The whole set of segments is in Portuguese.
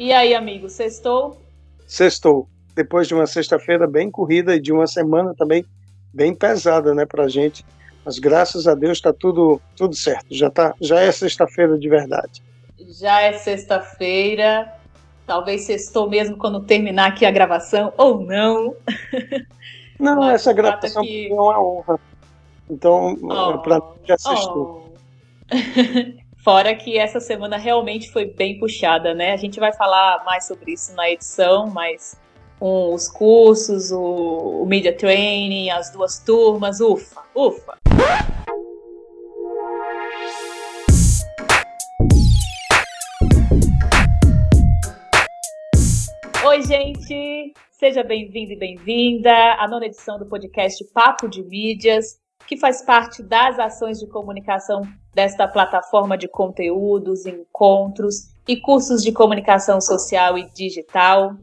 E aí, amigo, sextou? Sextou. Depois de uma sexta-feira bem corrida e de uma semana também bem pesada, né, pra gente. Mas graças a Deus está tudo, tudo certo. Já, tá, já é sexta-feira de verdade. Já é sexta-feira. Talvez sextou mesmo quando terminar aqui a gravação, ou não. Não, Mas essa gravação que... é uma honra. Então, oh, para mim já sextou. Oh. Fora que essa semana realmente foi bem puxada, né? A gente vai falar mais sobre isso na edição, mas com os cursos, o, o media training, as duas turmas, ufa, ufa. Oi, gente! Seja bem-vindo e bem-vinda à nona edição do podcast Papo de Mídias, que faz parte das ações de comunicação desta plataforma de conteúdos, encontros e cursos de comunicação social e digital.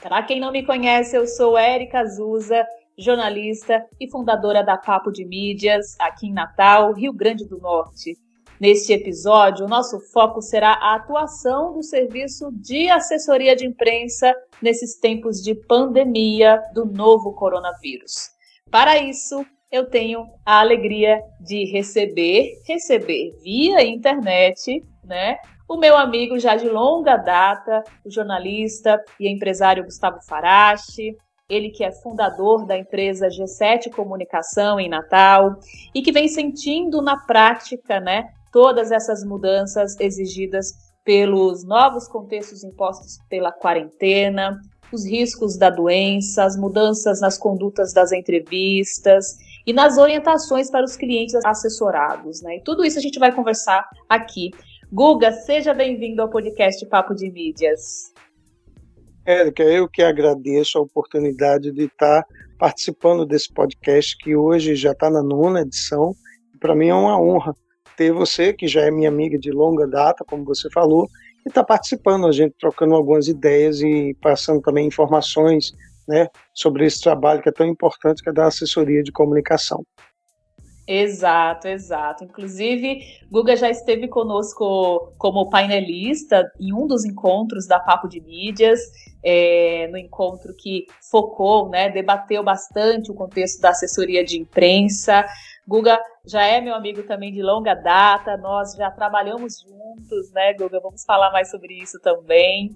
Para quem não me conhece, eu sou Érica Azusa, jornalista e fundadora da Papo de Mídias, aqui em Natal, Rio Grande do Norte. Neste episódio, o nosso foco será a atuação do serviço de assessoria de imprensa nesses tempos de pandemia do novo coronavírus. Para isso, eu tenho a alegria de receber, receber via internet, né, o meu amigo já de longa data, o jornalista e empresário Gustavo Farache, ele que é fundador da empresa G7 Comunicação em Natal e que vem sentindo na prática, né, todas essas mudanças exigidas pelos novos contextos impostos pela quarentena, os riscos da doença, as mudanças nas condutas das entrevistas e nas orientações para os clientes assessorados, né? E tudo isso a gente vai conversar aqui. Guga, seja bem-vindo ao podcast Papo de Mídias. Érica, eu que agradeço a oportunidade de estar participando desse podcast que hoje já está na nona edição. Para mim é uma honra ter você, que já é minha amiga de longa data, como você falou, e está participando, a gente trocando algumas ideias e passando também informações né, sobre esse trabalho que é tão importante, que é da assessoria de comunicação. Exato, exato. Inclusive, Guga já esteve conosco como painelista em um dos encontros da Papo de Mídias, é, no encontro que focou, né, debateu bastante o contexto da assessoria de imprensa. Guga já é meu amigo também de longa data, nós já trabalhamos juntos, né, Guga? Vamos falar mais sobre isso também.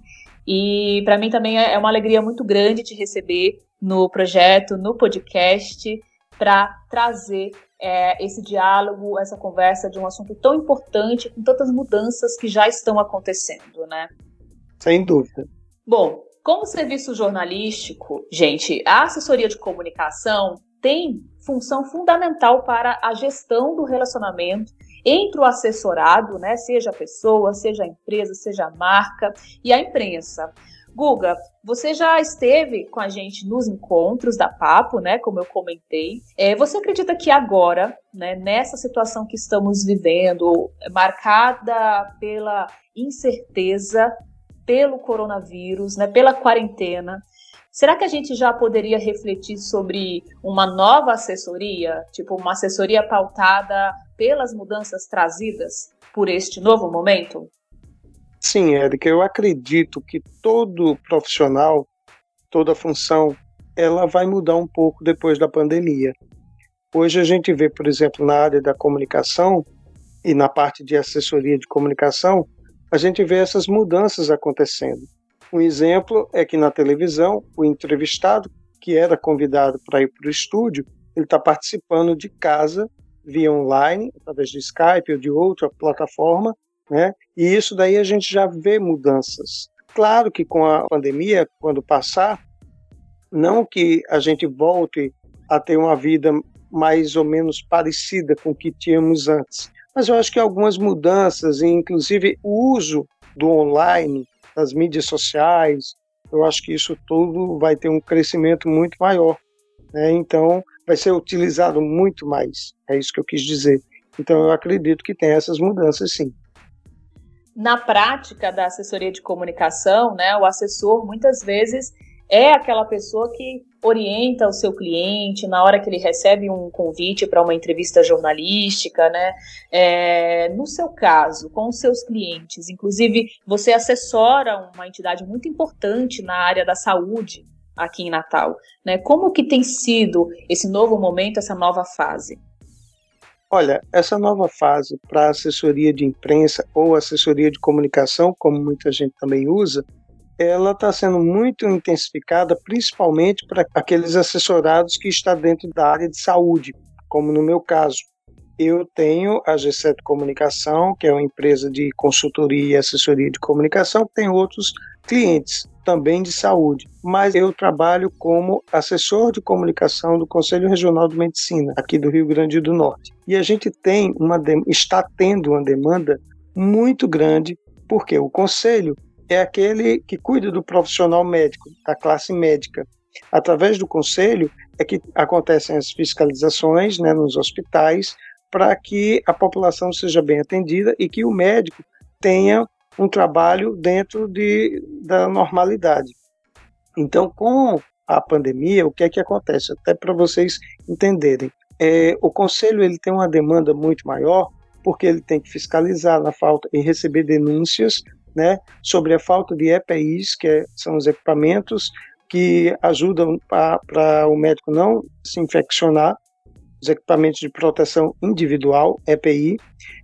E para mim também é uma alegria muito grande te receber no projeto, no podcast, para trazer é, esse diálogo, essa conversa de um assunto tão importante, com tantas mudanças que já estão acontecendo, né? Sem dúvida. Bom, como serviço jornalístico, gente, a assessoria de comunicação tem função fundamental para a gestão do relacionamento entre o assessorado, né, seja a pessoa, seja a empresa, seja a marca e a imprensa. Guga, você já esteve com a gente nos encontros da Papo, né? Como eu comentei. É, você acredita que agora, né, nessa situação que estamos vivendo, marcada pela incerteza, pelo coronavírus, né, pela quarentena, Será que a gente já poderia refletir sobre uma nova assessoria, tipo uma assessoria pautada pelas mudanças trazidas por este novo momento? Sim, Érica, eu acredito que todo profissional, toda função, ela vai mudar um pouco depois da pandemia. Hoje a gente vê, por exemplo, na área da comunicação e na parte de assessoria de comunicação, a gente vê essas mudanças acontecendo. Um exemplo é que na televisão, o entrevistado, que era convidado para ir para o estúdio, ele está participando de casa via online, através de Skype ou de outra plataforma, né? E isso daí a gente já vê mudanças. Claro que com a pandemia, quando passar, não que a gente volte a ter uma vida mais ou menos parecida com o que tínhamos antes, mas eu acho que algumas mudanças, inclusive o uso do online, das mídias sociais. Eu acho que isso tudo vai ter um crescimento muito maior. Né? Então, vai ser utilizado muito mais. É isso que eu quis dizer. Então, eu acredito que tem essas mudanças, sim. Na prática da assessoria de comunicação, né, o assessor muitas vezes é aquela pessoa que orienta o seu cliente na hora que ele recebe um convite para uma entrevista jornalística, né? É, no seu caso, com os seus clientes, inclusive você assessora uma entidade muito importante na área da saúde aqui em Natal, né? Como que tem sido esse novo momento, essa nova fase? Olha, essa nova fase para assessoria de imprensa ou assessoria de comunicação, como muita gente também usa, ela está sendo muito intensificada, principalmente para aqueles assessorados que estão dentro da área de saúde, como no meu caso. Eu tenho a G7 Comunicação, que é uma empresa de consultoria e assessoria de comunicação, tem outros clientes também de saúde, mas eu trabalho como assessor de comunicação do Conselho Regional de Medicina, aqui do Rio Grande do Norte. E a gente tem uma está tendo uma demanda muito grande, porque o conselho é aquele que cuida do profissional médico, da classe médica. Através do conselho é que acontecem as fiscalizações né, nos hospitais para que a população seja bem atendida e que o médico tenha um trabalho dentro de, da normalidade. Então, com a pandemia, o que é que acontece? Até para vocês entenderem, é, o conselho ele tem uma demanda muito maior porque ele tem que fiscalizar na falta e receber denúncias né, sobre a falta de EPIs, que é, são os equipamentos que ajudam para o médico não se infeccionar, os equipamentos de proteção individual, EPI.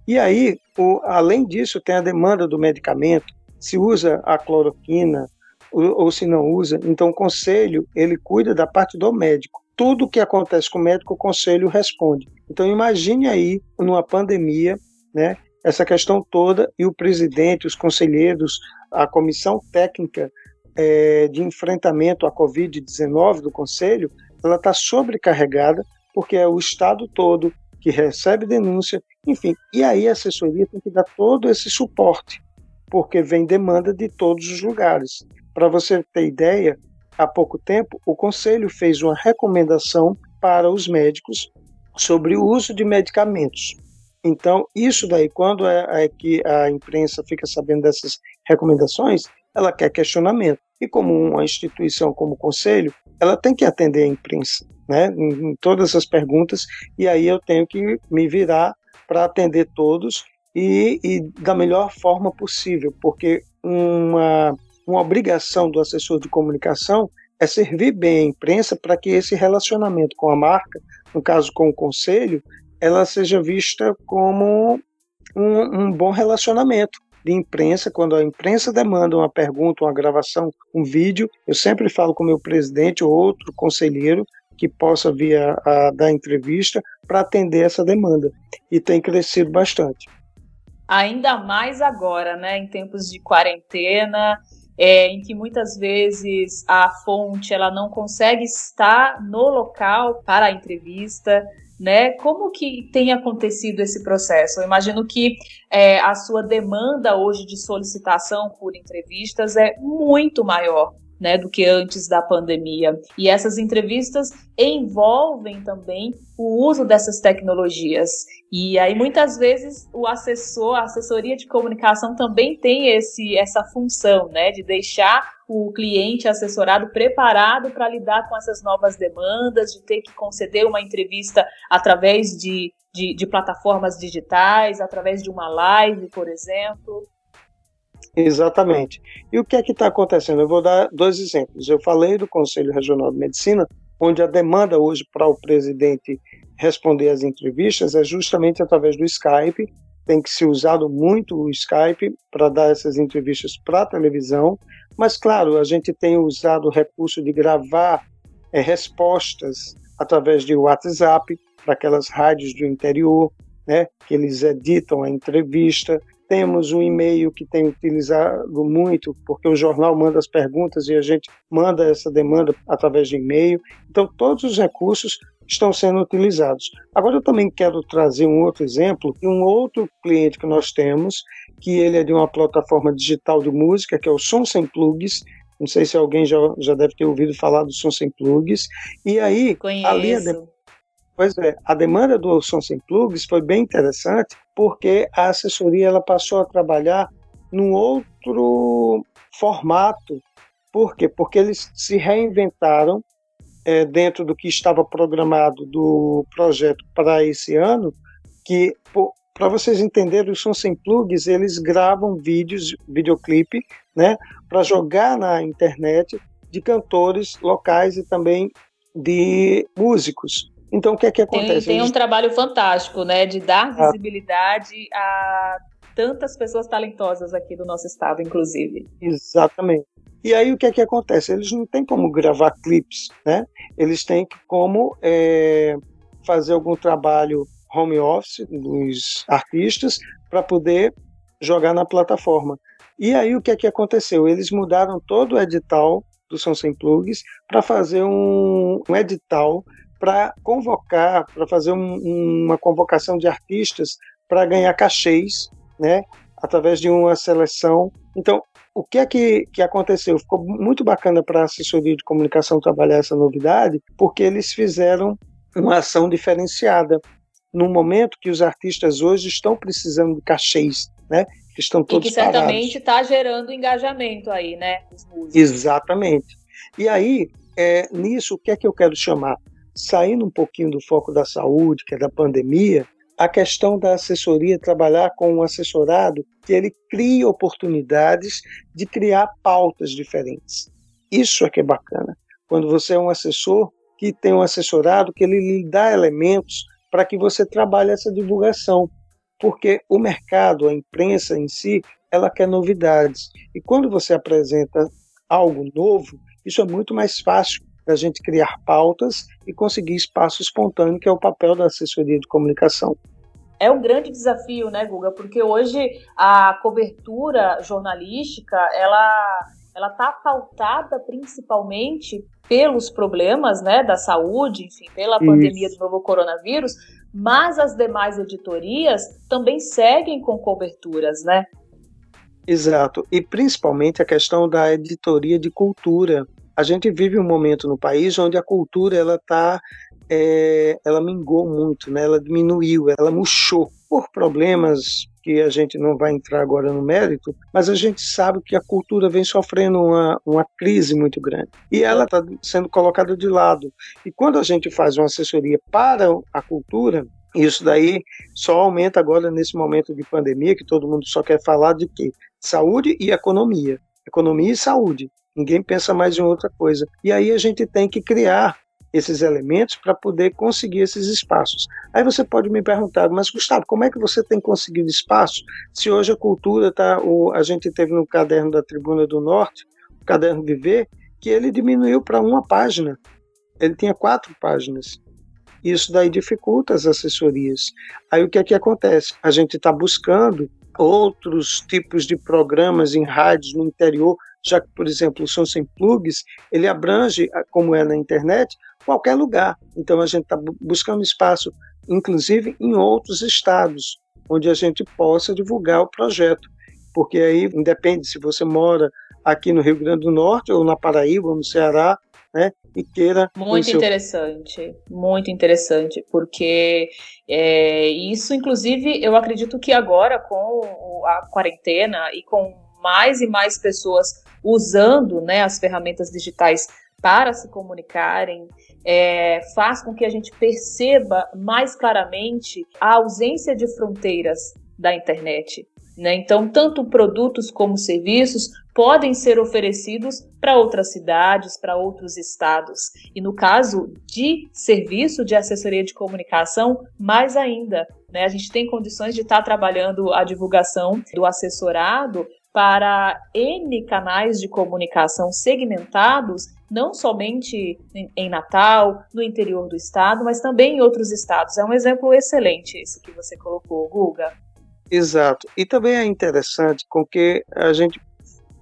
E aí, o, além disso, tem a demanda do medicamento, se usa a cloroquina ou, ou se não usa. Então, o conselho, ele cuida da parte do médico. Tudo que acontece com o médico, o conselho responde. Então, imagine aí, numa pandemia, né, essa questão toda e o presidente, os conselheiros, a comissão técnica é, de enfrentamento à Covid-19 do Conselho, ela está sobrecarregada porque é o Estado todo que recebe denúncia, enfim. E aí a assessoria tem que dar todo esse suporte, porque vem demanda de todos os lugares. Para você ter ideia, há pouco tempo o Conselho fez uma recomendação para os médicos sobre o uso de medicamentos. Então, isso daí, quando é, é, que a imprensa fica sabendo dessas recomendações, ela quer questionamento. E como uma instituição como o Conselho, ela tem que atender a imprensa, né, em, em todas as perguntas, e aí eu tenho que me virar para atender todos e, e, da melhor forma possível, porque uma, uma obrigação do assessor de comunicação é servir bem a imprensa para que esse relacionamento com a marca, no caso com o conselho, ela seja vista como um, um bom relacionamento de imprensa, quando a imprensa demanda uma pergunta, uma gravação, um vídeo, eu sempre falo com o meu presidente ou outro conselheiro que possa vir a, a dar entrevista para atender essa demanda. E tem crescido bastante. Ainda mais agora, né, em tempos de quarentena, é, em que muitas vezes a fonte ela não consegue estar no local para a entrevista, né? Como que tem acontecido esse processo? Eu imagino que é, a sua demanda hoje de solicitação por entrevistas é muito maior. Né, do que antes da pandemia. E essas entrevistas envolvem também o uso dessas tecnologias. E aí muitas vezes o assessor, a assessoria de comunicação também tem esse essa função, né, de deixar o cliente assessorado preparado para lidar com essas novas demandas, de ter que conceder uma entrevista através de, de, de plataformas digitais, através de uma live, por exemplo. Exatamente. E o que é que está acontecendo? Eu vou dar dois exemplos. Eu falei do Conselho Regional de Medicina, onde a demanda hoje para o presidente responder às entrevistas é justamente através do Skype. Tem que ser usado muito o Skype para dar essas entrevistas para a televisão. Mas, claro, a gente tem usado o recurso de gravar é, respostas através de WhatsApp para aquelas rádios do interior, né, que eles editam a entrevista. Temos um e-mail que tem utilizado muito, porque o jornal manda as perguntas e a gente manda essa demanda através de e-mail. Então, todos os recursos estão sendo utilizados. Agora, eu também quero trazer um outro exemplo de um outro cliente que nós temos, que ele é de uma plataforma digital de música, que é o Som Sem Plugs. Não sei se alguém já, já deve ter ouvido falar do Som Sem Plugs. E aí, Conheço. ali a Pois é, a demanda do som sem plugs foi bem interessante, porque a assessoria ela passou a trabalhar num outro formato Por quê? Porque eles se reinventaram é, dentro do que estava programado do projeto para esse ano, que para vocês entenderem, os Sons Sem Plugs, eles gravam vídeos, videoclipe, né, para jogar na internet de cantores locais e também de músicos. Então, o que é que acontece? Tem, tem um trabalho fantástico, né, de dar ah. visibilidade a tantas pessoas talentosas aqui do nosso estado, inclusive. Exatamente. E aí o que é que acontece? Eles não têm como gravar clipes, né? Eles têm como é, fazer algum trabalho home office dos artistas para poder jogar na plataforma. E aí o que é que aconteceu? Eles mudaram todo o edital do São Sem Plugs para fazer um, um edital para convocar, para fazer um, uma convocação de artistas para ganhar cachês, né, através de uma seleção. Então, o que é que, que aconteceu? Ficou muito bacana para a assessoria de comunicação trabalhar essa novidade, porque eles fizeram uma ação diferenciada no momento que os artistas hoje estão precisando de cachês, né? Que estão todos e que certamente está gerando engajamento aí, né? Exatamente. E aí, é, nisso, o que é que eu quero chamar? Saindo um pouquinho do foco da saúde, que é da pandemia, a questão da assessoria, trabalhar com um assessorado que ele crie oportunidades de criar pautas diferentes. Isso é que é bacana. Quando você é um assessor que tem um assessorado que ele lhe dá elementos para que você trabalhe essa divulgação, porque o mercado, a imprensa em si, ela quer novidades. E quando você apresenta algo novo, isso é muito mais fácil da gente criar pautas e conseguir espaço espontâneo, que é o papel da assessoria de comunicação. É um grande desafio, né, Guga? Porque hoje a cobertura jornalística, ela ela está pautada principalmente pelos problemas né, da saúde, enfim, pela Isso. pandemia do novo coronavírus, mas as demais editorias também seguem com coberturas, né? Exato, e principalmente a questão da editoria de cultura a gente vive um momento no país onde a cultura ela tá é, ela mingou muito, né? Ela diminuiu, ela murchou por problemas que a gente não vai entrar agora no mérito, mas a gente sabe que a cultura vem sofrendo uma, uma crise muito grande e ela está sendo colocada de lado. E quando a gente faz uma assessoria para a cultura, isso daí só aumenta agora nesse momento de pandemia, que todo mundo só quer falar de quê? Saúde e economia. Economia e saúde. Ninguém pensa mais em outra coisa. E aí a gente tem que criar esses elementos para poder conseguir esses espaços. Aí você pode me perguntar, mas Gustavo, como é que você tem conseguido espaço se hoje a cultura está, a gente teve no caderno da Tribuna do Norte, o caderno Viver, que ele diminuiu para uma página. Ele tinha quatro páginas. Isso daí dificulta as assessorias. Aí o que é que acontece? A gente está buscando outros tipos de programas em rádios no interior já que, por exemplo, o som sem plugs, ele abrange, como é na internet, qualquer lugar. Então a gente está buscando espaço, inclusive em outros estados, onde a gente possa divulgar o projeto. Porque aí independe se você mora aqui no Rio Grande do Norte ou na Paraíba ou no Ceará, né? E queira. Muito interessante, muito interessante, porque é, isso, inclusive, eu acredito que agora com a quarentena e com mais e mais pessoas usando né, as ferramentas digitais para se comunicarem, é, faz com que a gente perceba mais claramente a ausência de fronteiras da internet. Né? Então, tanto produtos como serviços podem ser oferecidos para outras cidades, para outros estados. E no caso de serviço de assessoria de comunicação, mais ainda. Né? A gente tem condições de estar tá trabalhando a divulgação do assessorado para N canais de comunicação segmentados, não somente em Natal, no interior do estado, mas também em outros estados. É um exemplo excelente esse que você colocou, Guga. Exato. E também é interessante com que a gente,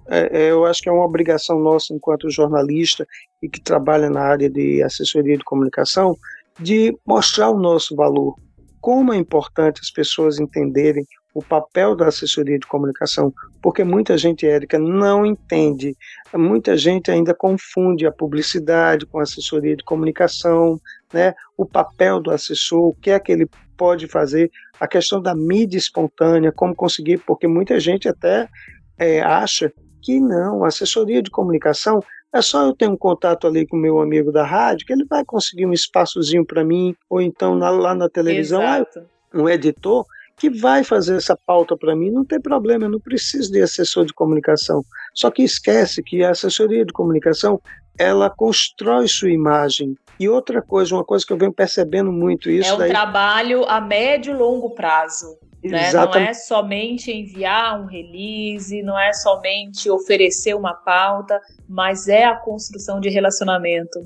é, é, eu acho que é uma obrigação nossa enquanto jornalista e que trabalha na área de assessoria de comunicação, de mostrar o nosso valor. Como é importante as pessoas entenderem o papel da assessoria de comunicação, porque muita gente, Érica, não entende, muita gente ainda confunde a publicidade com a assessoria de comunicação, né? o papel do assessor, o que é que ele pode fazer, a questão da mídia espontânea, como conseguir, porque muita gente até é, acha que não, assessoria de comunicação é só eu ter um contato ali com o meu amigo da rádio, que ele vai conseguir um espaçozinho para mim, ou então na, lá na televisão, ah, um editor que vai fazer essa pauta para mim, não tem problema, eu não preciso de assessor de comunicação. Só que esquece que a assessoria de comunicação, ela constrói sua imagem. E outra coisa, uma coisa que eu venho percebendo muito isso. É um daí... trabalho a médio e longo prazo. Né? Não é somente enviar um release, não é somente oferecer uma pauta, mas é a construção de relacionamento.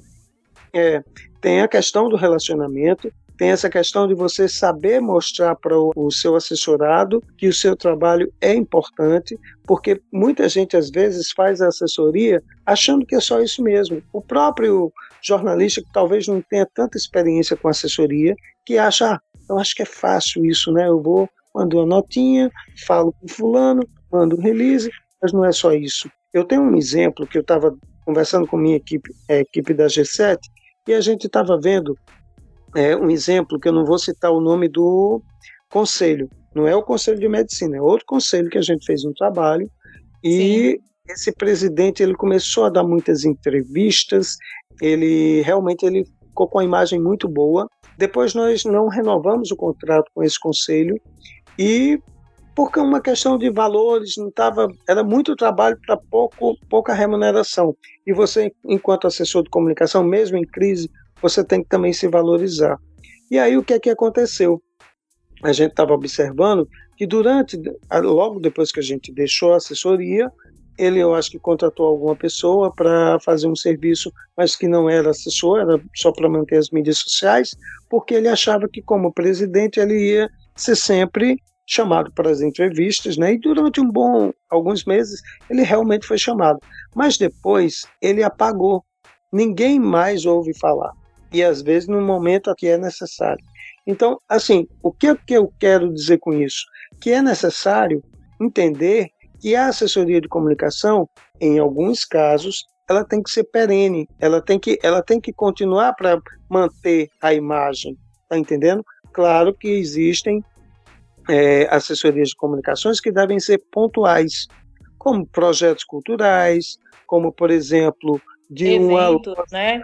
É, tem a questão do relacionamento, tem essa questão de você saber mostrar para o seu assessorado que o seu trabalho é importante, porque muita gente às vezes faz a assessoria achando que é só isso mesmo. O próprio jornalista que talvez não tenha tanta experiência com assessoria, que acha, ah, eu acho que é fácil isso, né? Eu vou mando uma notinha, falo com fulano, mando um release, mas não é só isso. Eu tenho um exemplo que eu estava conversando com minha equipe, a equipe da G7, e a gente estava vendo é, um exemplo que eu não vou citar o nome do conselho, não é o conselho de medicina, é outro conselho que a gente fez um trabalho e Sim. esse presidente ele começou a dar muitas entrevistas, ele realmente ele ficou com uma imagem muito boa. Depois nós não renovamos o contrato com esse conselho e porque uma questão de valores não tava, era muito trabalho para pouco pouca remuneração. E você, enquanto assessor de comunicação, mesmo em crise, você tem que também se valorizar. E aí o que é que aconteceu? A gente estava observando que durante, logo depois que a gente deixou a assessoria, ele eu acho que contratou alguma pessoa para fazer um serviço, mas que não era assessor, era só para manter as mídias sociais, porque ele achava que como presidente ele ia ser sempre chamado para as entrevistas, né? E durante um bom alguns meses ele realmente foi chamado, mas depois ele apagou. Ninguém mais ouve falar. E às vezes no momento que é necessário. Então, assim, o que, que eu quero dizer com isso? Que é necessário entender que a assessoria de comunicação, em alguns casos, ela tem que ser perene, ela tem que, ela tem que continuar para manter a imagem, tá entendendo? Claro que existem é, assessorias de comunicações que devem ser pontuais, como projetos culturais, como, por exemplo, de Eventos, uma né?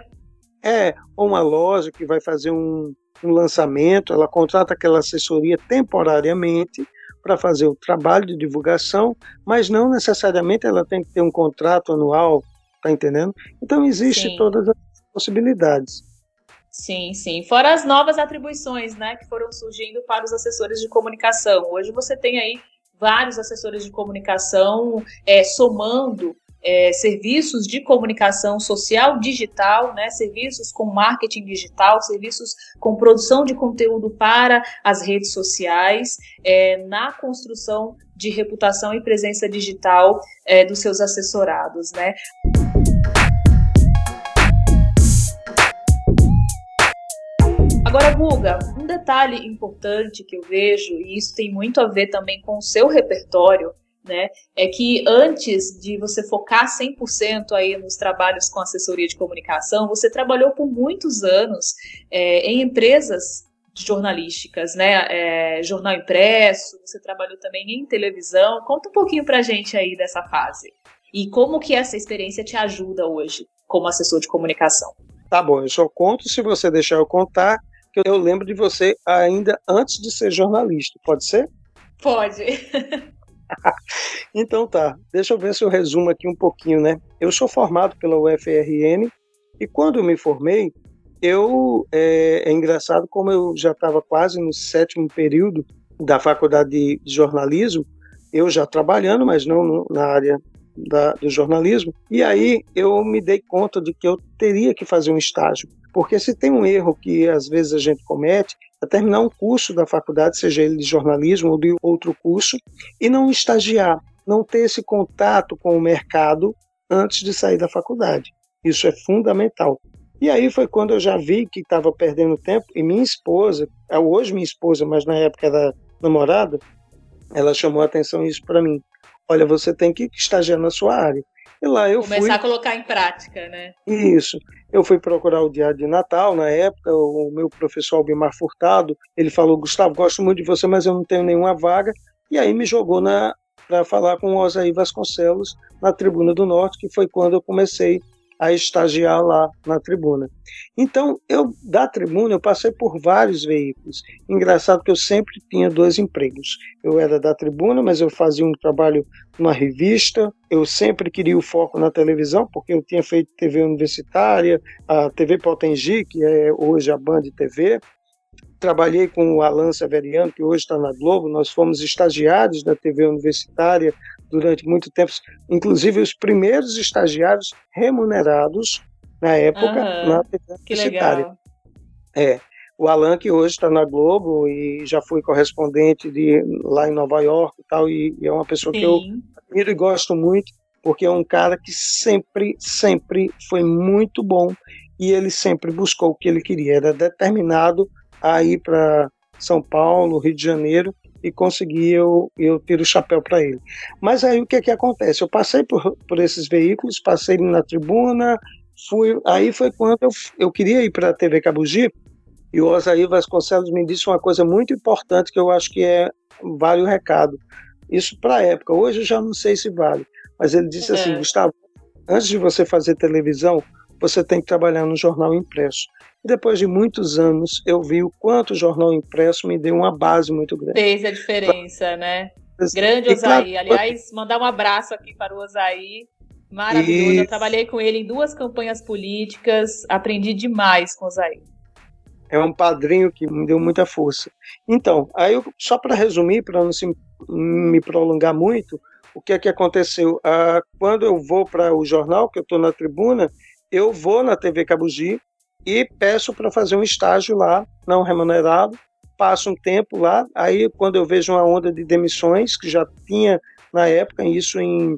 É, uma loja que vai fazer um, um lançamento, ela contrata aquela assessoria temporariamente para fazer o trabalho de divulgação, mas não necessariamente ela tem que ter um contrato anual, tá entendendo? Então existe todas as possibilidades. Sim, sim. Fora as novas atribuições, né, que foram surgindo para os assessores de comunicação. Hoje você tem aí vários assessores de comunicação é, somando é, serviços de comunicação social digital, né, serviços com marketing digital, serviços com produção de conteúdo para as redes sociais, é, na construção de reputação e presença digital é, dos seus assessorados, né. Agora, Guga, um detalhe importante que eu vejo, e isso tem muito a ver também com o seu repertório, né, é que antes de você focar 100% aí nos trabalhos com assessoria de comunicação, você trabalhou por muitos anos é, em empresas jornalísticas, né, é, jornal impresso, você trabalhou também em televisão. Conta um pouquinho pra gente aí dessa fase. E como que essa experiência te ajuda hoje como assessor de comunicação? Tá bom, eu só conto se você deixar eu contar que eu lembro de você ainda antes de ser jornalista, pode ser? Pode. então tá, deixa eu ver se eu resumo aqui um pouquinho, né? Eu sou formado pela UFRN e quando me formei, eu é, é engraçado como eu já estava quase no sétimo período da faculdade de jornalismo, eu já trabalhando, mas não na área da, do jornalismo, e aí eu me dei conta de que eu teria que fazer um estágio. Porque se tem um erro que às vezes a gente comete, é terminar um curso da faculdade, seja ele de jornalismo ou de outro curso, e não estagiar, não ter esse contato com o mercado antes de sair da faculdade. Isso é fundamental. E aí foi quando eu já vi que estava perdendo tempo, e minha esposa, é hoje minha esposa, mas na época era namorada, ela chamou a atenção isso para mim. Olha, você tem que estagiar na sua área. E lá eu Começar fui... a colocar em prática, né? Isso. Eu fui procurar o Diário de Natal na época, o meu professor Albimar Furtado, ele falou, Gustavo, gosto muito de você, mas eu não tenho nenhuma vaga, e aí me jogou na para falar com o Osaí Vasconcelos na Tribuna do Norte, que foi quando eu comecei a estagiar lá na tribuna. Então, eu da tribuna eu passei por vários veículos. Engraçado que eu sempre tinha dois empregos. Eu era da tribuna, mas eu fazia um trabalho numa revista. Eu sempre queria o foco na televisão, porque eu tinha feito TV universitária, a TV Potengi, que é hoje a Band TV. Trabalhei com o Alan Severiano, que hoje está na Globo. Nós fomos estagiários da TV universitária durante muito tempo, inclusive os primeiros estagiários remunerados na época uhum, na TV universitária. É, o Alan que hoje está na Globo e já foi correspondente de lá em Nova York e tal e, e é uma pessoa Sim. que eu admiro e gosto muito porque é um cara que sempre sempre foi muito bom e ele sempre buscou o que ele queria era determinado a ir para São Paulo Rio de Janeiro e consegui eu, eu ter o chapéu para ele. Mas aí o que, que acontece? Eu passei por, por esses veículos, passei na tribuna, fui. Aí foi quando eu, eu queria ir para a TV Cabugi e o Osaí Vasconcelos me disse uma coisa muito importante que eu acho que é vale o recado. Isso para a época, hoje eu já não sei se vale, mas ele disse assim, é. assim: Gustavo, antes de você fazer televisão, você tem que trabalhar no jornal impresso. E depois de muitos anos, eu vi o quanto o jornal impresso me deu uma base muito grande. Fez a diferença, né? Grande Osaí. Aliás, mandar um abraço aqui para o Osaí. Maravilhoso. Eu trabalhei com ele em duas campanhas políticas. Aprendi demais com o Osaí. É um padrinho que me deu muita força. Então, aí eu, só para resumir, para não se, me prolongar muito, o que é que aconteceu? Ah, quando eu vou para o jornal, que eu estou na tribuna, eu vou na TV Cabugi, e peço para fazer um estágio lá, não remunerado. Passo um tempo lá, aí quando eu vejo uma onda de demissões, que já tinha na época, isso em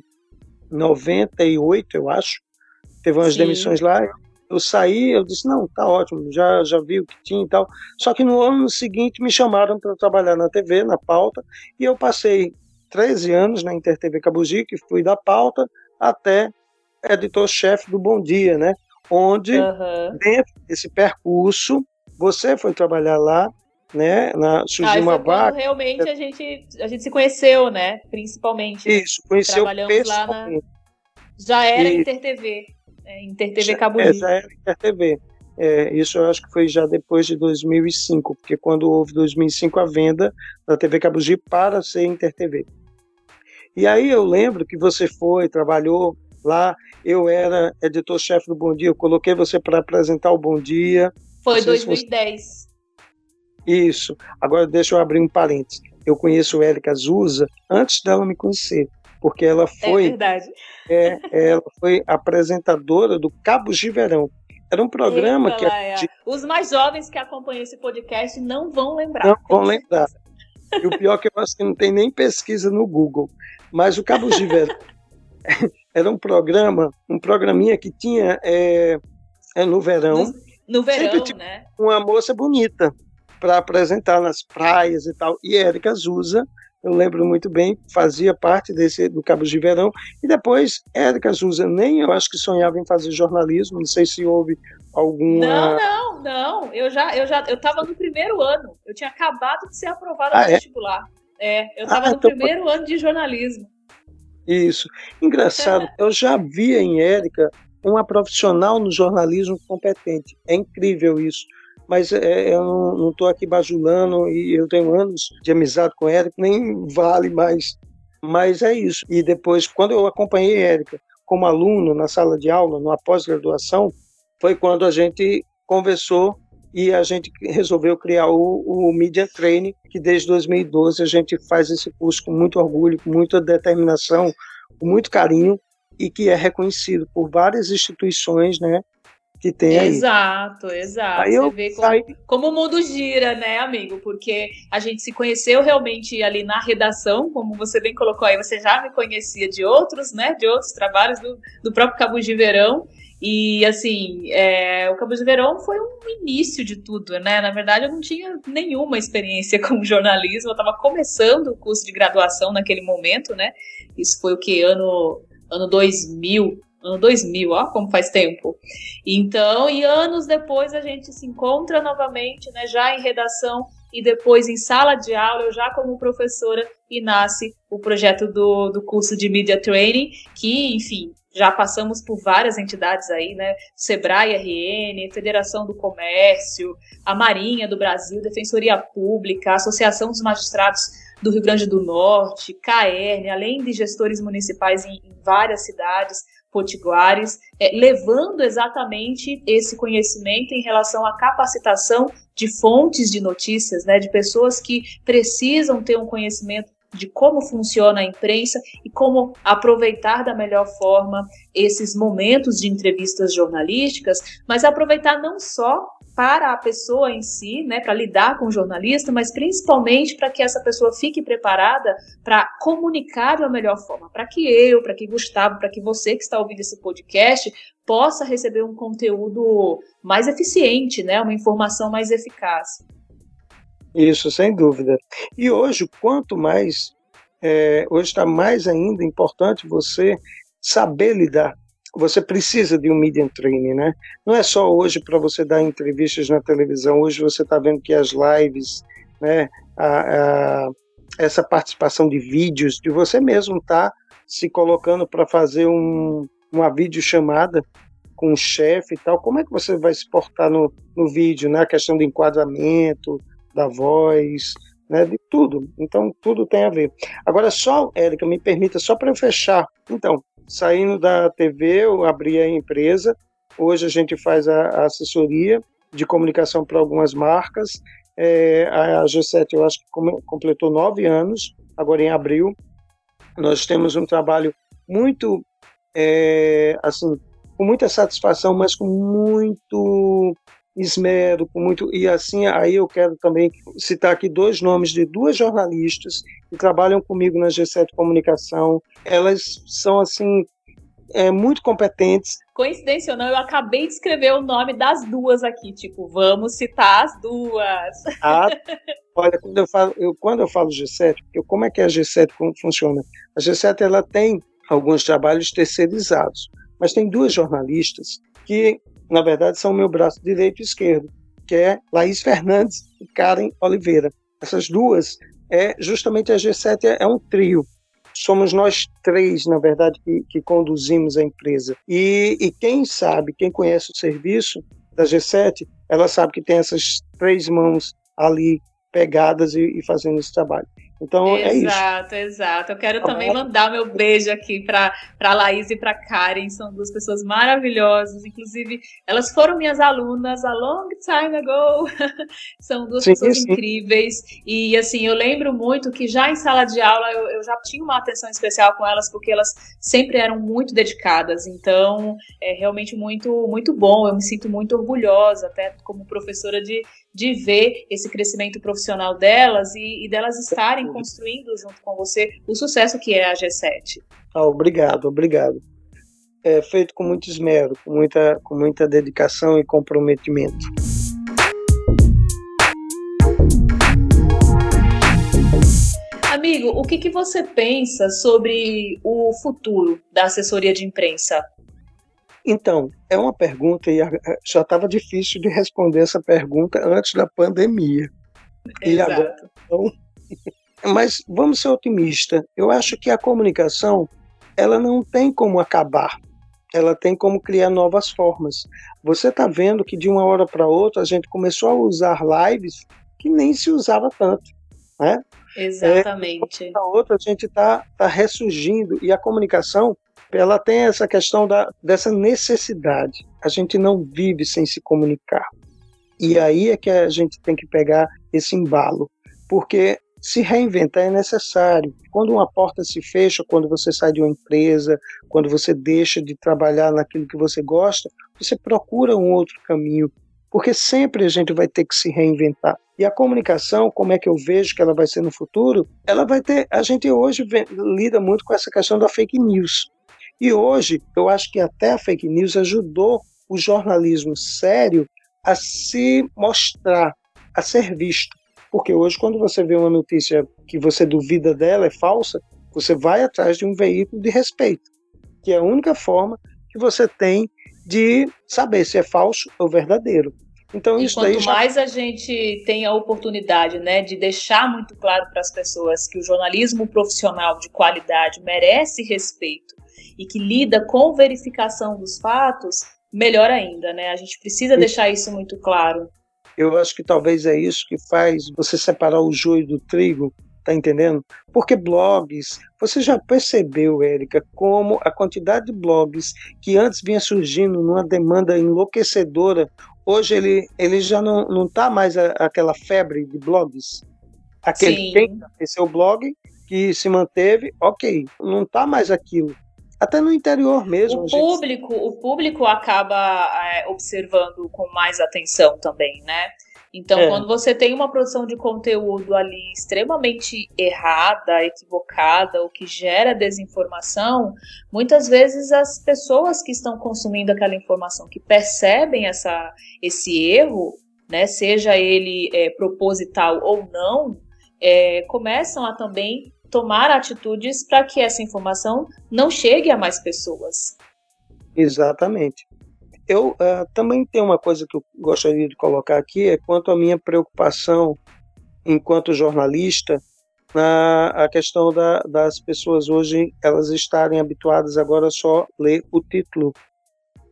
98, eu acho, teve umas Sim. demissões lá, eu saí, eu disse, não, tá ótimo, já, já vi o que tinha e tal. Só que no ano seguinte me chamaram para trabalhar na TV, na pauta, e eu passei 13 anos na Inter TV Cabugi, que fui da pauta até editor-chefe do Bom Dia, né? onde uhum. dentro desse percurso você foi trabalhar lá, né? Na, surgiu ah, uma vaga. Realmente a gente a gente se conheceu, né? Principalmente. Isso, conheceu Trabalhamos lá na. Já era e... InterTV, é, InterTV Cabo é, já era InterTV. É, isso eu acho que foi já depois de 2005, porque quando houve 2005 a venda da TV Cabugi para ser InterTV. E aí eu lembro que você foi, trabalhou lá. Eu era editor-chefe do Bom Dia, eu coloquei você para apresentar o Bom Dia. Foi 2010. Você... Isso. Agora deixa eu abrir um parênteses. Eu conheço Érica Azusa antes dela me conhecer, porque ela é foi. É verdade. É, ela foi apresentadora do Cabo de Verão. Era um programa Eita, que. Os mais jovens que acompanham esse podcast não vão lembrar. Não vão lembrar. E o pior é que eu acho que não tem nem pesquisa no Google. Mas o Cabo de Verão era um programa, um programinha que tinha é, é no verão. No, no verão, né? Uma moça bonita para apresentar nas praias e tal. E Érica Azusa, eu lembro muito bem, fazia parte desse do Cabo de Verão. E depois, Érica Azusa nem eu acho que sonhava em fazer jornalismo, não sei se houve alguma. Não, não, não. Eu já, eu já, eu estava no primeiro ano. Eu tinha acabado de ser aprovada ah, no é? vestibular. É, eu estava ah, no então... primeiro ano de jornalismo. Isso. Engraçado, eu já via em Érica uma profissional no jornalismo competente. É incrível isso. Mas é, eu não estou aqui bajulando e eu tenho anos de amizade com Érica, nem vale mais. Mas é isso. E depois, quando eu acompanhei Érica como aluno na sala de aula, numa pós-graduação, foi quando a gente conversou e a gente resolveu criar o, o Media Training, que desde 2012 a gente faz esse curso com muito orgulho, com muita determinação, com muito carinho e que é reconhecido por várias instituições, né, que tem aí. Exato, exato. Aí Você vê como, saí... como, o mundo gira, né, amigo? Porque a gente se conheceu realmente ali na redação, como você bem colocou aí, você já me conhecia de outros, né, de outros trabalhos do, do próprio Cabo de Verão, e assim, é, o Cabo de Verão foi um início de tudo, né? Na verdade, eu não tinha nenhuma experiência com jornalismo, eu estava começando o curso de graduação naquele momento, né? Isso foi o que? Ano, ano 2000, ano 2000, ó, como faz tempo. Então, e anos depois a gente se encontra novamente, né? Já em redação e depois em sala de aula, eu já como professora, e nasce o projeto do, do curso de Media Training, que, enfim, já passamos por várias entidades aí, né? Sebrae RN, Federação do Comércio, a Marinha do Brasil, Defensoria Pública, Associação dos Magistrados do Rio Grande do Norte, CAERN, além de gestores municipais em, em várias cidades potiguares, é, levando exatamente esse conhecimento em relação à capacitação de fontes de notícias, né, de pessoas que precisam ter um conhecimento de como funciona a imprensa e como aproveitar da melhor forma esses momentos de entrevistas jornalísticas, mas aproveitar não só para a pessoa em si, né, para lidar com o jornalista, mas principalmente para que essa pessoa fique preparada para comunicar da melhor forma, para que eu, para que Gustavo, para que você que está ouvindo esse podcast possa receber um conteúdo mais eficiente, né, uma informação mais eficaz. Isso, sem dúvida. E hoje, quanto mais, é, hoje está mais ainda importante você saber lidar. Você precisa de um media training, né? Não é só hoje para você dar entrevistas na televisão. Hoje você está vendo que as lives, né? A, a, essa participação de vídeos, de você mesmo estar tá se colocando para fazer um, uma videochamada com o chefe e tal, como é que você vai se portar no, no vídeo, né? A questão do enquadramento, da voz, né, de tudo. Então, tudo tem a ver. Agora, só, Érica, me permita, só para eu fechar. Então, saindo da TV, eu abri a empresa. Hoje a gente faz a, a assessoria de comunicação para algumas marcas. É, a G7, eu acho que completou nove anos, agora em abril. Nós temos um trabalho muito, é, assim, com muita satisfação, mas com muito esmero, com muito. E assim, aí eu quero também citar aqui dois nomes de duas jornalistas que trabalham comigo na G7 Comunicação. Elas são, assim, é, muito competentes. Coincidência ou não, eu acabei de escrever o nome das duas aqui, tipo, vamos citar as duas. Ah, olha, quando eu falo, eu, quando eu falo G7, porque como é que a G7 como funciona? A G7 ela tem alguns trabalhos terceirizados, mas tem duas jornalistas que na verdade, são meu braço direito e esquerdo, que é Laís Fernandes e Karen Oliveira. Essas duas é justamente a G7 é, é um trio. Somos nós três, na verdade, que, que conduzimos a empresa. E, e quem sabe, quem conhece o serviço da G7, ela sabe que tem essas três mãos ali pegadas e, e fazendo esse trabalho. Então exato, é isso. Exato, exato. Eu quero também mandar meu beijo aqui para a Laís e para Karen, são duas pessoas maravilhosas. Inclusive, elas foram minhas alunas a long time ago. são duas sim, pessoas sim. incríveis. E assim, eu lembro muito que já em sala de aula eu, eu, já tinha uma atenção especial com elas, porque elas sempre eram muito dedicadas. Então, é realmente muito, muito bom. Eu me sinto muito orgulhosa, até como professora, de, de ver esse crescimento profissional delas e, e delas estarem construindo junto com você o sucesso que é a G7. Ah, obrigado, obrigado. É feito com muito esmero, com muita, com muita dedicação e comprometimento. Amigo, o que, que você pensa sobre o futuro da assessoria de imprensa? Então, é uma pergunta e já estava difícil de responder essa pergunta antes da pandemia. Exato. E agora, então, mas vamos ser otimistas. Eu acho que a comunicação ela não tem como acabar. Ela tem como criar novas formas. Você está vendo que de uma hora para outra a gente começou a usar lives que nem se usava tanto, né? Exatamente. É, outra a gente está tá ressurgindo e a comunicação ela tem essa questão da, dessa necessidade. A gente não vive sem se comunicar. E aí é que a gente tem que pegar esse embalo, porque se reinventar é necessário. Quando uma porta se fecha, quando você sai de uma empresa, quando você deixa de trabalhar naquilo que você gosta, você procura um outro caminho, porque sempre a gente vai ter que se reinventar. E a comunicação, como é que eu vejo que ela vai ser no futuro? Ela vai ter. A gente hoje vê, lida muito com essa questão da fake news. E hoje, eu acho que até a fake news ajudou o jornalismo sério a se mostrar, a ser visto. Porque hoje, quando você vê uma notícia que você duvida dela, é falsa, você vai atrás de um veículo de respeito, que é a única forma que você tem de saber se é falso ou verdadeiro. Então e isso quanto já... mais a gente tem a oportunidade, né, de deixar muito claro para as pessoas que o jornalismo profissional de qualidade merece respeito e que lida com verificação dos fatos, melhor ainda, né? A gente precisa deixar isso muito claro. Eu acho que talvez é isso que faz você separar o joio do trigo, tá entendendo? Porque blogs, você já percebeu, Érica, como a quantidade de blogs que antes vinha surgindo numa demanda enlouquecedora, hoje ele, ele já não, não tá mais a, aquela febre de blogs. Aquele Sim. tem que seu blog que se manteve, ok, não tá mais aquilo até no interior mesmo. O público, gente... o público acaba é, observando com mais atenção também, né? Então, é. quando você tem uma produção de conteúdo ali extremamente errada, equivocada, o que gera desinformação, muitas vezes as pessoas que estão consumindo aquela informação, que percebem essa, esse erro, né, seja ele é, proposital ou não, é, começam a também tomar atitudes para que essa informação não chegue a mais pessoas. Exatamente. Eu uh, também tenho uma coisa que eu gostaria de colocar aqui, é quanto à minha preocupação enquanto jornalista na a questão da, das pessoas hoje elas estarem habituadas agora só ler o título,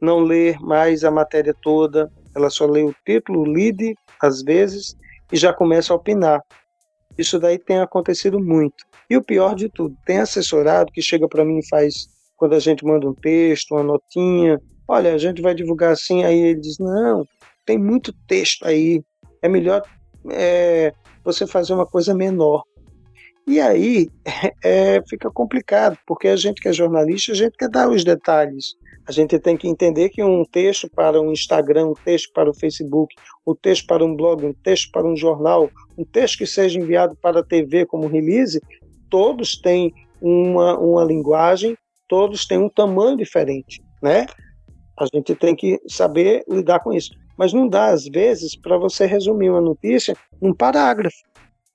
não ler mais a matéria toda, ela só lê o título, lide às vezes e já começa a opinar. Isso daí tem acontecido muito. E o pior de tudo, tem assessorado que chega para mim e faz, quando a gente manda um texto, uma notinha, olha, a gente vai divulgar assim, aí ele diz, não, tem muito texto aí, é melhor é, você fazer uma coisa menor. E aí é, fica complicado, porque a gente que é jornalista, a gente quer dar os detalhes. A gente tem que entender que um texto para um Instagram, um texto para o Facebook, um texto para um blog, um texto para um jornal, um texto que seja enviado para a TV como release, todos têm uma, uma linguagem, todos têm um tamanho diferente, né? A gente tem que saber lidar com isso. Mas não dá, às vezes, para você resumir uma notícia num parágrafo.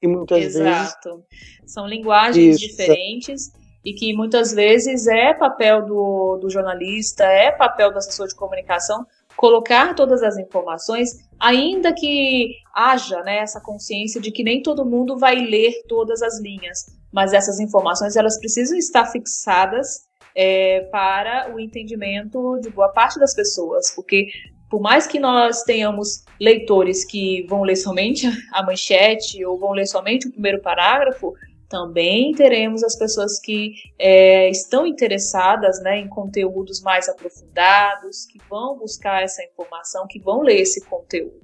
E muitas Exato. Vezes... São linguagens isso. diferentes e que muitas vezes é papel do, do jornalista, é papel do assessor de comunicação colocar todas as informações, ainda que haja né, essa consciência de que nem todo mundo vai ler todas as linhas, mas essas informações elas precisam estar fixadas é, para o entendimento de boa parte das pessoas, porque por mais que nós tenhamos leitores que vão ler somente a manchete ou vão ler somente o primeiro parágrafo, também teremos as pessoas que é, estão interessadas né, em conteúdos mais aprofundados, que vão buscar essa informação, que vão ler esse conteúdo.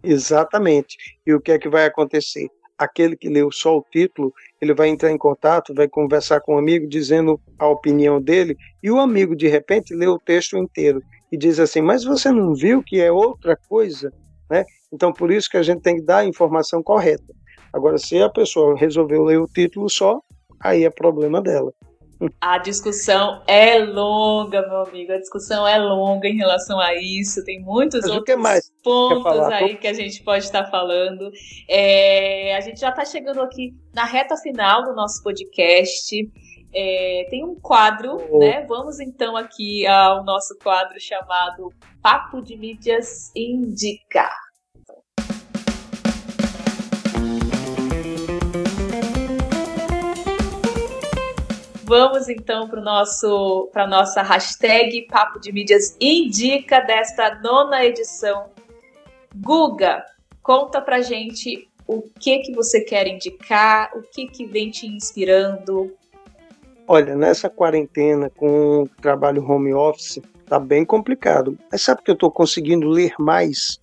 Exatamente. E o que é que vai acontecer? Aquele que leu só o título, ele vai entrar em contato, vai conversar com um amigo dizendo a opinião dele, e o amigo de repente lê o texto inteiro e diz assim: "Mas você não viu que é outra coisa?", né? Então por isso que a gente tem que dar a informação correta. Agora, se a pessoa resolveu ler o título só, aí é problema dela. A discussão é longa, meu amigo. A discussão é longa em relação a isso. Tem muitos Mas outros pontos aí que a gente pode estar falando. É, a gente já está chegando aqui na reta final do nosso podcast. É, tem um quadro, oh. né? Vamos então aqui ao nosso quadro chamado Papo de Mídias Indica. Vamos então para nosso para nossa hashtag Papo de Mídias Indica desta nona edição. Guga, conta pra gente o que que você quer indicar, o que que vem te inspirando. Olha, nessa quarentena com o trabalho home office, tá bem complicado. Mas sabe que eu estou conseguindo ler mais?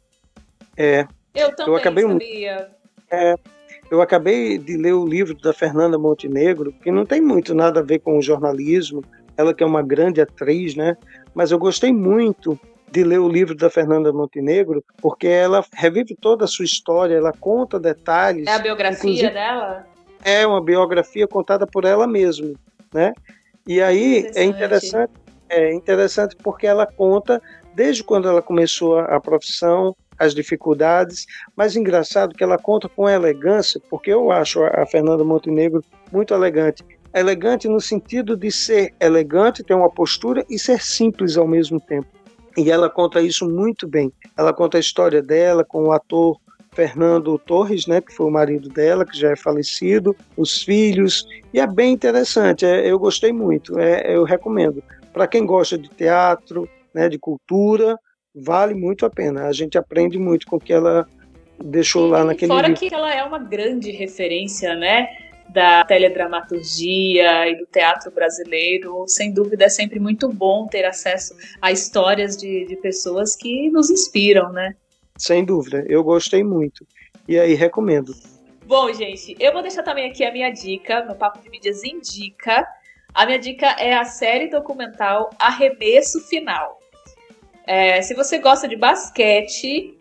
É. Eu também eu acabei sabia. É, eu acabei de ler o livro da Fernanda Montenegro, que não tem muito nada a ver com o jornalismo, ela que é uma grande atriz, né? Mas eu gostei muito de ler o livro da Fernanda Montenegro, porque ela revive toda a sua história, ela conta detalhes. É a biografia dela? É uma biografia contada por ela mesma, né? E aí interessante. é interessante, é interessante porque ela conta desde quando ela começou a, a profissão, as dificuldades, mas engraçado que ela conta com elegância, porque eu acho a Fernanda Montenegro muito elegante. Elegante no sentido de ser elegante, ter uma postura e ser simples ao mesmo tempo. E ela conta isso muito bem. Ela conta a história dela com o ator Fernando Torres, né, que foi o marido dela, que já é falecido, os filhos, e é bem interessante. É, eu gostei muito. É, eu recomendo para quem gosta de teatro, né, de cultura, vale muito a pena. A gente aprende muito com o que ela deixou lá naquele Fora livro. que ela é uma grande referência, né? Da teledramaturgia e do teatro brasileiro. Sem dúvida, é sempre muito bom ter acesso a histórias de, de pessoas que nos inspiram, né? Sem dúvida, eu gostei muito. E aí, recomendo. Bom, gente, eu vou deixar também aqui a minha dica, no Papo de Mídias Indica. A minha dica é a série documental Arremesso Final. É, se você gosta de basquete,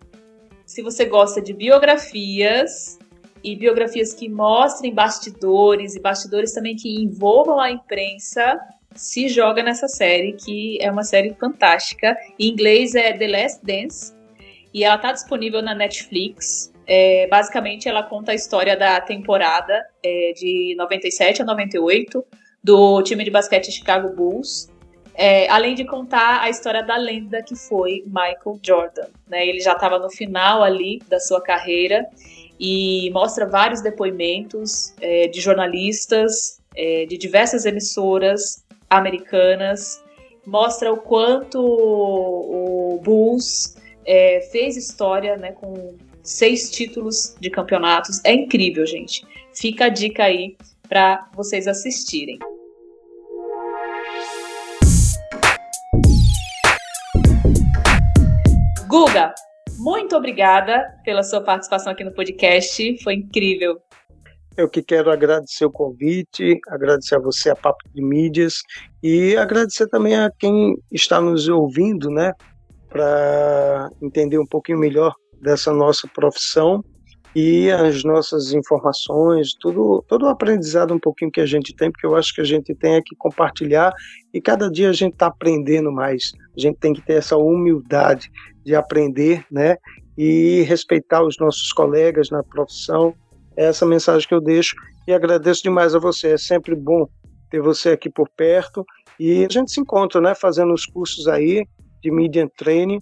se você gosta de biografias e biografias que mostrem bastidores e bastidores também que envolvam a imprensa, se joga nessa série, que é uma série fantástica. Em inglês é The Last Dance e ela está disponível na Netflix. É, basicamente, ela conta a história da temporada é, de 97 a 98 do time de basquete Chicago Bulls. É, além de contar a história da lenda que foi Michael Jordan. Né? Ele já estava no final ali da sua carreira e mostra vários depoimentos é, de jornalistas é, de diversas emissoras americanas, mostra o quanto o Bulls é, fez história né, com seis títulos de campeonatos. É incrível, gente. Fica a dica aí para vocês assistirem. Guga, muito obrigada pela sua participação aqui no podcast. Foi incrível. Eu que quero agradecer o convite, agradecer a você, a Papo de Mídias, e agradecer também a quem está nos ouvindo, né, para entender um pouquinho melhor dessa nossa profissão e as nossas informações, tudo, todo o aprendizado um pouquinho que a gente tem, porque eu acho que a gente tem é que compartilhar e cada dia a gente está aprendendo mais. A gente tem que ter essa humildade de aprender, né? E respeitar os nossos colegas na profissão. É essa mensagem que eu deixo e agradeço demais a você. É sempre bom ter você aqui por perto e a gente se encontra, né? Fazendo os cursos aí de Media Training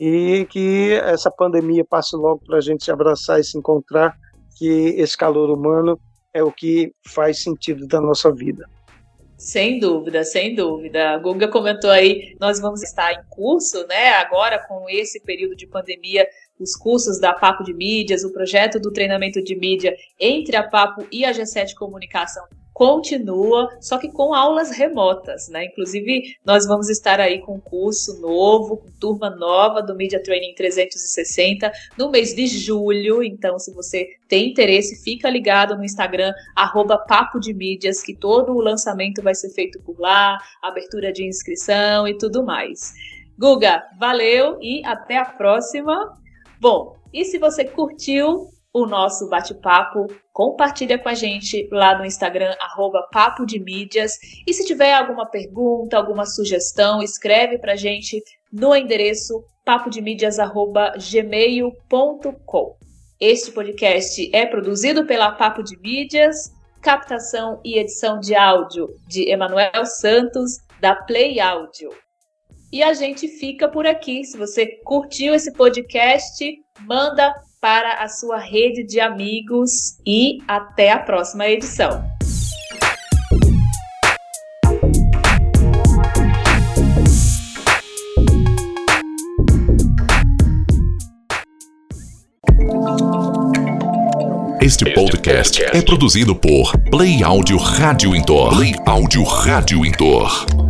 e que essa pandemia passe logo para a gente se abraçar e se encontrar, que esse calor humano é o que faz sentido da nossa vida. Sem dúvida, sem dúvida. A Guga comentou aí, nós vamos estar em curso, né? Agora, com esse período de pandemia, os cursos da Papo de Mídias, o projeto do treinamento de mídia entre a Papo e a G7 Comunicação continua, só que com aulas remotas, né? Inclusive, nós vamos estar aí com um curso novo, com turma nova do Media Training 360 no mês de julho. Então, se você tem interesse, fica ligado no Instagram, arroba Papo de Mídias, que todo o lançamento vai ser feito por lá, abertura de inscrição e tudo mais. Guga, valeu e até a próxima. Bom, e se você curtiu o nosso bate-papo, compartilha com a gente lá no Instagram, arroba Papo de Mídias. E se tiver alguma pergunta, alguma sugestão, escreve para a gente no endereço papodemídias.gmail.com. Este podcast é produzido pela Papo de Mídias, captação e edição de áudio de Emanuel Santos, da Play Áudio. E a gente fica por aqui. Se você curtiu esse podcast, manda para a sua rede de amigos e até a próxima edição. Este podcast é produzido por Play Áudio Rádio Intor. Play Áudio Rádio Intor.